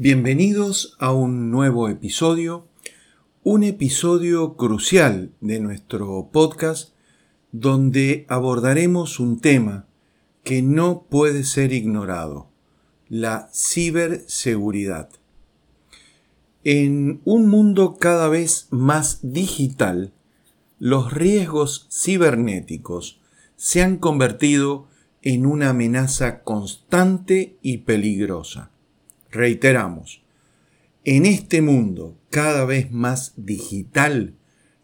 Bienvenidos a un nuevo episodio, un episodio crucial de nuestro podcast donde abordaremos un tema que no puede ser ignorado, la ciberseguridad. En un mundo cada vez más digital, los riesgos cibernéticos se han convertido en una amenaza constante y peligrosa. Reiteramos, en este mundo cada vez más digital,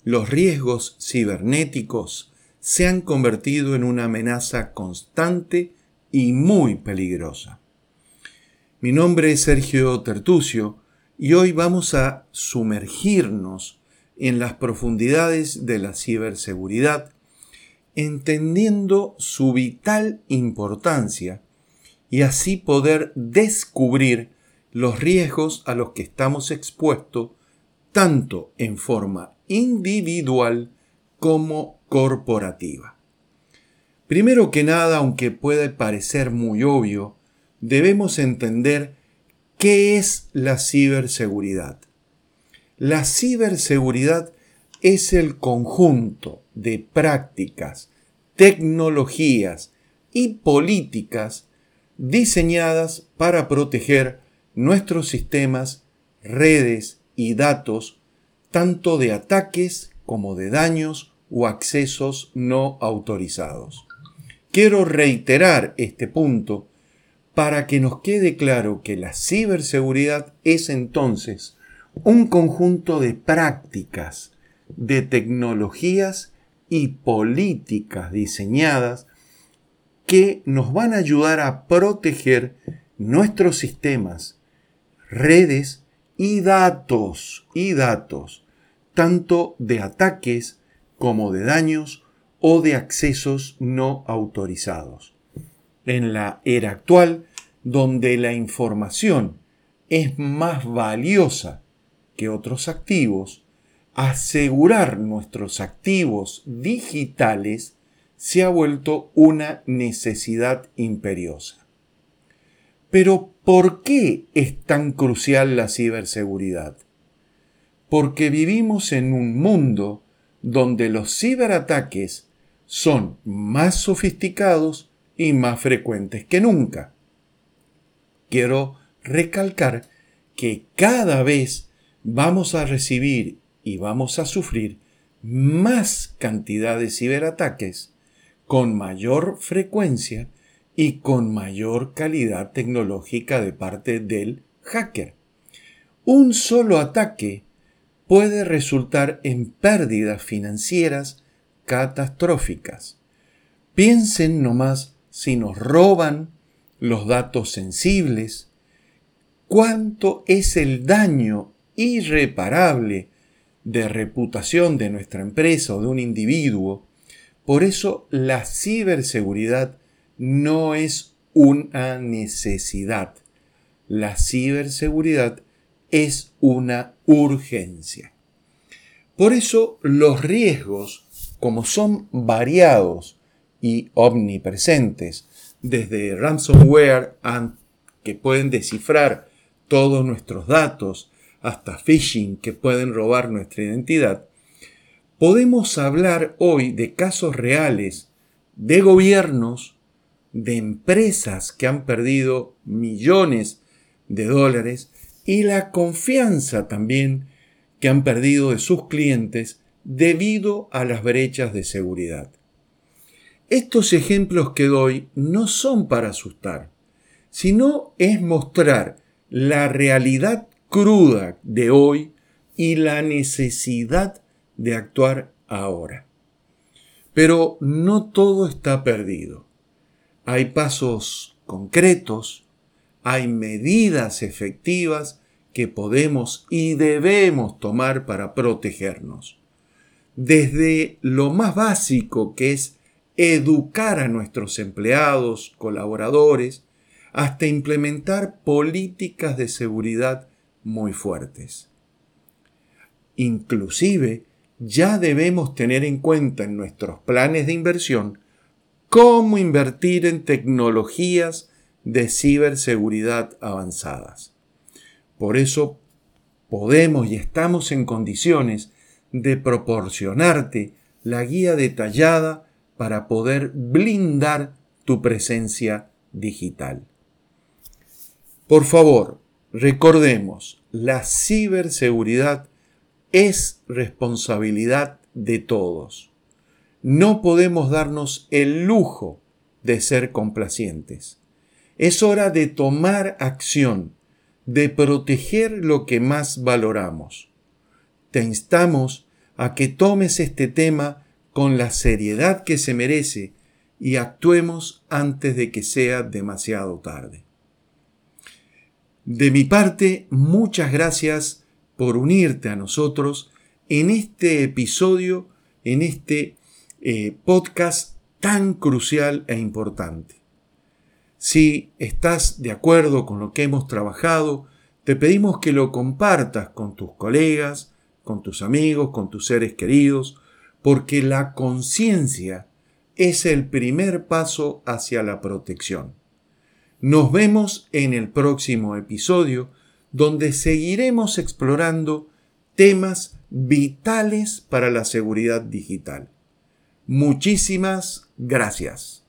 los riesgos cibernéticos se han convertido en una amenaza constante y muy peligrosa. Mi nombre es Sergio Tertucio y hoy vamos a sumergirnos en las profundidades de la ciberseguridad, entendiendo su vital importancia y así poder descubrir los riesgos a los que estamos expuestos tanto en forma individual como corporativa. Primero que nada, aunque puede parecer muy obvio, debemos entender qué es la ciberseguridad. La ciberseguridad es el conjunto de prácticas, tecnologías y políticas diseñadas para proteger nuestros sistemas, redes y datos, tanto de ataques como de daños o accesos no autorizados. Quiero reiterar este punto para que nos quede claro que la ciberseguridad es entonces un conjunto de prácticas, de tecnologías y políticas diseñadas que nos van a ayudar a proteger nuestros sistemas, redes y datos, y datos, tanto de ataques como de daños o de accesos no autorizados. En la era actual, donde la información es más valiosa que otros activos, asegurar nuestros activos digitales se ha vuelto una necesidad imperiosa. Pero ¿por qué es tan crucial la ciberseguridad? Porque vivimos en un mundo donde los ciberataques son más sofisticados y más frecuentes que nunca. Quiero recalcar que cada vez vamos a recibir y vamos a sufrir más cantidad de ciberataques con mayor frecuencia y con mayor calidad tecnológica de parte del hacker. Un solo ataque puede resultar en pérdidas financieras catastróficas. Piensen nomás si nos roban los datos sensibles, cuánto es el daño irreparable de reputación de nuestra empresa o de un individuo. Por eso la ciberseguridad no es una necesidad. La ciberseguridad es una urgencia. Por eso los riesgos, como son variados y omnipresentes, desde ransomware que pueden descifrar todos nuestros datos, hasta phishing que pueden robar nuestra identidad, podemos hablar hoy de casos reales de gobiernos de empresas que han perdido millones de dólares y la confianza también que han perdido de sus clientes debido a las brechas de seguridad. Estos ejemplos que doy no son para asustar, sino es mostrar la realidad cruda de hoy y la necesidad de actuar ahora. Pero no todo está perdido hay pasos concretos, hay medidas efectivas que podemos y debemos tomar para protegernos. Desde lo más básico que es educar a nuestros empleados, colaboradores, hasta implementar políticas de seguridad muy fuertes. Inclusive, ya debemos tener en cuenta en nuestros planes de inversión cómo invertir en tecnologías de ciberseguridad avanzadas. Por eso podemos y estamos en condiciones de proporcionarte la guía detallada para poder blindar tu presencia digital. Por favor, recordemos, la ciberseguridad es responsabilidad de todos. No podemos darnos el lujo de ser complacientes. Es hora de tomar acción, de proteger lo que más valoramos. Te instamos a que tomes este tema con la seriedad que se merece y actuemos antes de que sea demasiado tarde. De mi parte, muchas gracias por unirte a nosotros en este episodio, en este eh, podcast tan crucial e importante. Si estás de acuerdo con lo que hemos trabajado, te pedimos que lo compartas con tus colegas, con tus amigos, con tus seres queridos, porque la conciencia es el primer paso hacia la protección. Nos vemos en el próximo episodio donde seguiremos explorando temas vitales para la seguridad digital. Muchísimas gracias.